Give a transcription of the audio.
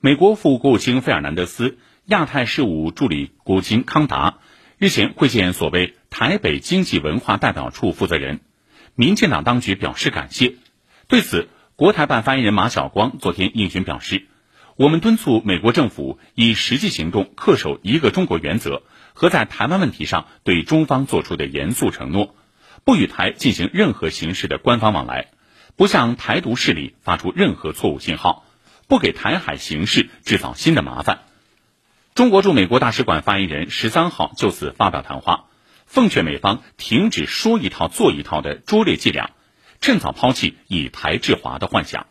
美国副国务卿费尔南德斯、亚太事务助理国务卿康达日前会见所谓台北经济文化代表处负责人，民进党当局表示感谢。对此，国台办发言人马晓光昨天应询表示，我们敦促美国政府以实际行动恪守一个中国原则和在台湾问题上对中方作出的严肃承诺，不与台进行任何形式的官方往来，不向台独势力发出任何错误信号。不给台海形势制造新的麻烦。中国驻美国大使馆发言人十三号就此发表谈话，奉劝美方停止说一套做一套的拙劣伎俩，趁早抛弃以台制华的幻想。